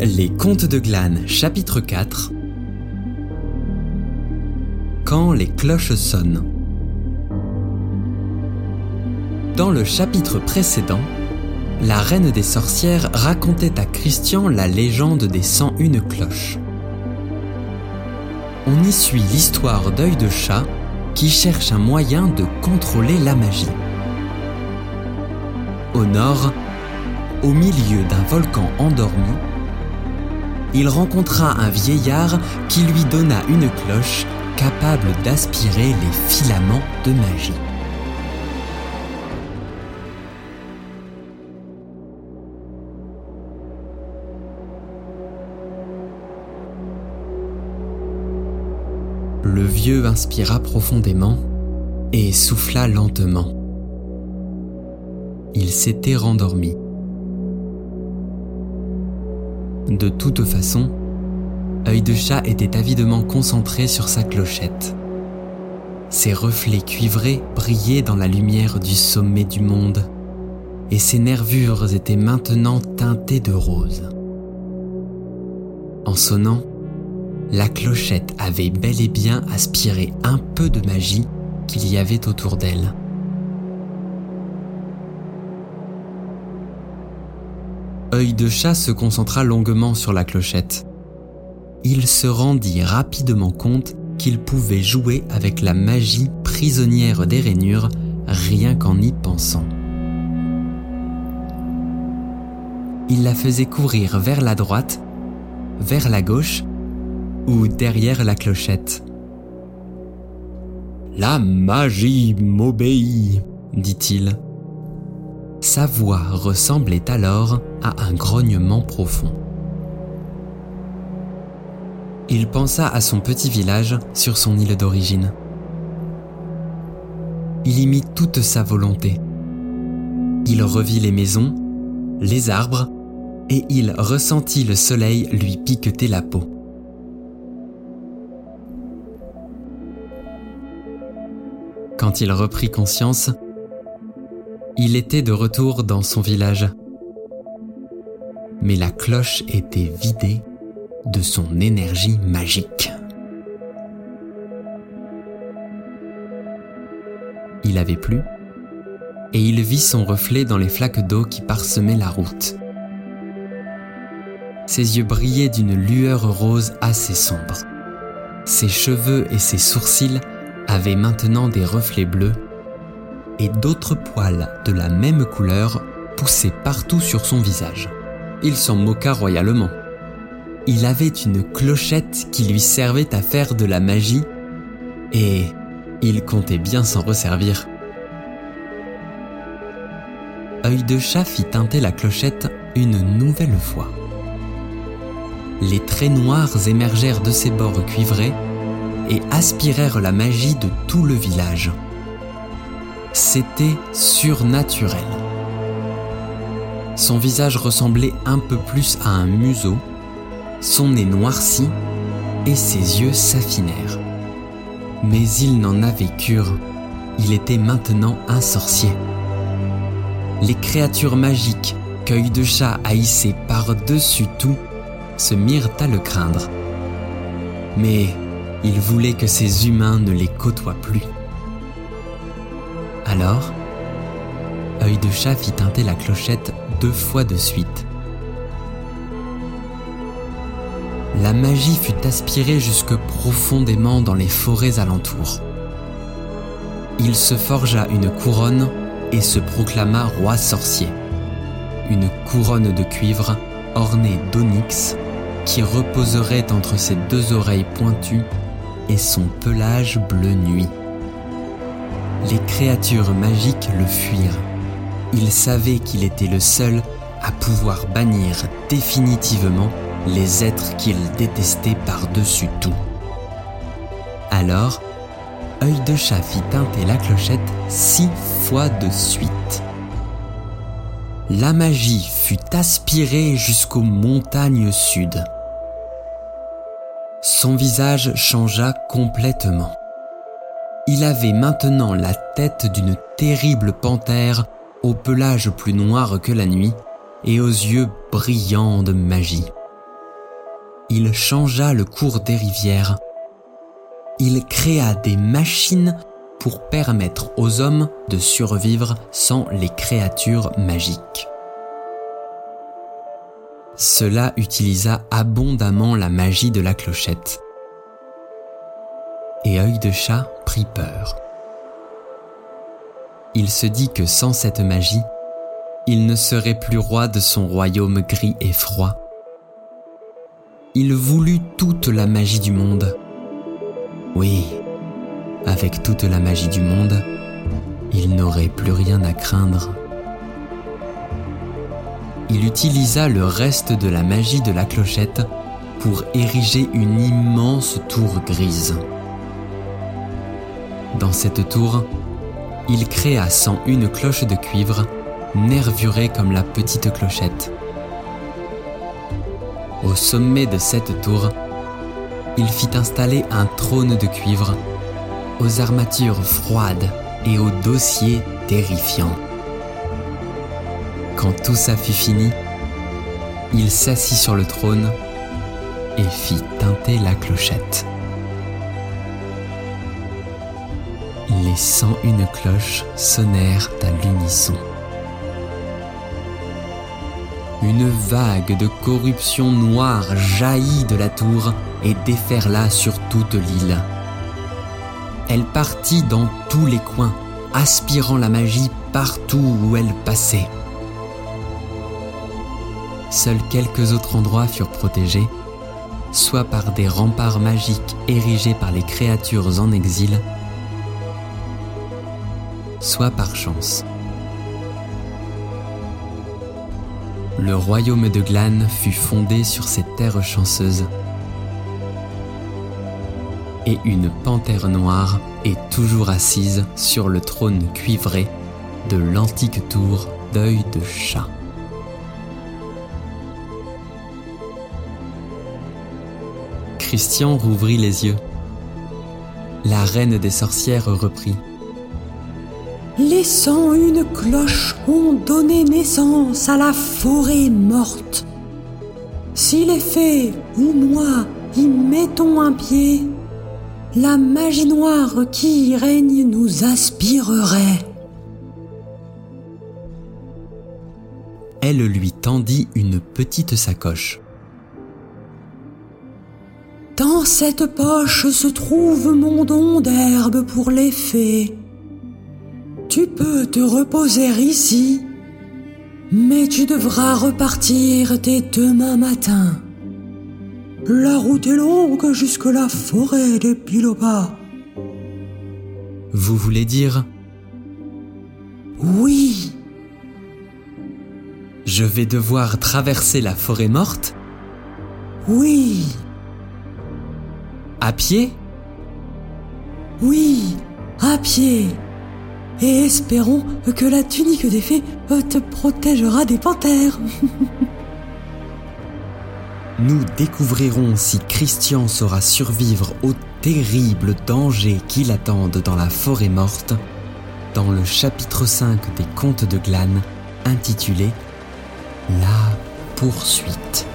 Les Contes de Glane, chapitre 4 Quand les cloches sonnent. Dans le chapitre précédent, la reine des sorcières racontait à Christian la légende des 101 cloches. On y suit l'histoire d'œil de chat qui cherche un moyen de contrôler la magie. Au nord, au milieu d'un volcan endormi, il rencontra un vieillard qui lui donna une cloche capable d'aspirer les filaments de magie. Le vieux inspira profondément et souffla lentement. Il s'était rendormi. De toute façon, œil de chat était avidement concentré sur sa clochette. Ses reflets cuivrés brillaient dans la lumière du sommet du monde, et ses nervures étaient maintenant teintées de rose. En sonnant, la clochette avait bel et bien aspiré un peu de magie qu'il y avait autour d'elle. Œil de chat se concentra longuement sur la clochette. Il se rendit rapidement compte qu'il pouvait jouer avec la magie prisonnière des rainures rien qu'en y pensant. Il la faisait courir vers la droite, vers la gauche ou derrière la clochette. La magie m'obéit, dit-il. Sa voix ressemblait alors à un grognement profond. Il pensa à son petit village sur son île d'origine. Il y mit toute sa volonté. Il revit les maisons, les arbres, et il ressentit le soleil lui piqueter la peau. Quand il reprit conscience, il était de retour dans son village. Mais la cloche était vidée de son énergie magique. Il avait plu, et il vit son reflet dans les flaques d'eau qui parsemaient la route. Ses yeux brillaient d'une lueur rose assez sombre. Ses cheveux et ses sourcils avaient maintenant des reflets bleus et d'autres poils de la même couleur poussaient partout sur son visage. Il s'en moqua royalement. Il avait une clochette qui lui servait à faire de la magie et il comptait bien s'en resservir. Œil de chat fit teinter la clochette une nouvelle fois. Les traits noirs émergèrent de ses bords cuivrés et aspirèrent la magie de tout le village. C'était surnaturel. Son visage ressemblait un peu plus à un museau, son nez noirci et ses yeux s'affinèrent. Mais il n'en avait cure, il était maintenant un sorcier. Les créatures magiques qu'œil de chat haïssait par-dessus tout se mirent à le craindre. Mais il voulait que ces humains ne les côtoient plus. Alors, œil de chat fit teinter la clochette deux fois de suite. La magie fut aspirée jusque profondément dans les forêts alentours. Il se forgea une couronne et se proclama roi sorcier. Une couronne de cuivre ornée d'onyx qui reposerait entre ses deux oreilles pointues et son pelage bleu nuit. Les créatures magiques le fuirent. Il savait qu'il était le seul à pouvoir bannir définitivement les êtres qu'il détestait par-dessus tout. Alors, œil de chat fit teinter la clochette six fois de suite. La magie fut aspirée jusqu'aux montagnes sud son visage changea complètement. Il avait maintenant la tête d'une terrible panthère au pelage plus noir que la nuit et aux yeux brillants de magie. il changea le cours des rivières. Il créa des machines pour permettre aux hommes de survivre sans les créatures magiques. Cela utilisa abondamment la magie de la clochette. Et œil de chat prit peur. Il se dit que sans cette magie, il ne serait plus roi de son royaume gris et froid. Il voulut toute la magie du monde. Oui, avec toute la magie du monde, il n'aurait plus rien à craindre il utilisa le reste de la magie de la clochette pour ériger une immense tour grise. Dans cette tour, il créa sans une cloche de cuivre, nervurée comme la petite clochette. Au sommet de cette tour, il fit installer un trône de cuivre, aux armatures froides et aux dossiers terrifiants. Quand tout ça fut fini, il s'assit sur le trône et fit teinter la clochette. Les cent une cloches sonnèrent à l'unisson. Une vague de corruption noire jaillit de la tour et déferla sur toute l'île. Elle partit dans tous les coins, aspirant la magie partout où elle passait. Seuls quelques autres endroits furent protégés, soit par des remparts magiques érigés par les créatures en exil, soit par chance. Le royaume de Glane fut fondé sur cette terre chanceuse. Et une panthère noire est toujours assise sur le trône cuivré de l'antique tour d'œil de chat. Christian rouvrit les yeux. La reine des sorcières reprit. Les cent une cloches ont donné naissance à la forêt morte. Si les fées ou moi y mettons un pied, la magie noire qui y règne nous aspirerait. Elle lui tendit une petite sacoche. Dans cette poche se trouve mon don d'herbe pour les fées. Tu peux te reposer ici, mais tu devras repartir dès demain matin. La route est longue jusque la forêt des Pilobas. Vous voulez dire? Oui. Je vais devoir traverser la forêt morte? Oui. À pied? Oui, à pied. Et espérons que la tunique des fées te protégera des panthères. Nous découvrirons si Christian saura survivre aux terribles dangers qui l'attendent dans la forêt morte dans le chapitre 5 des Contes de Glane intitulé La poursuite.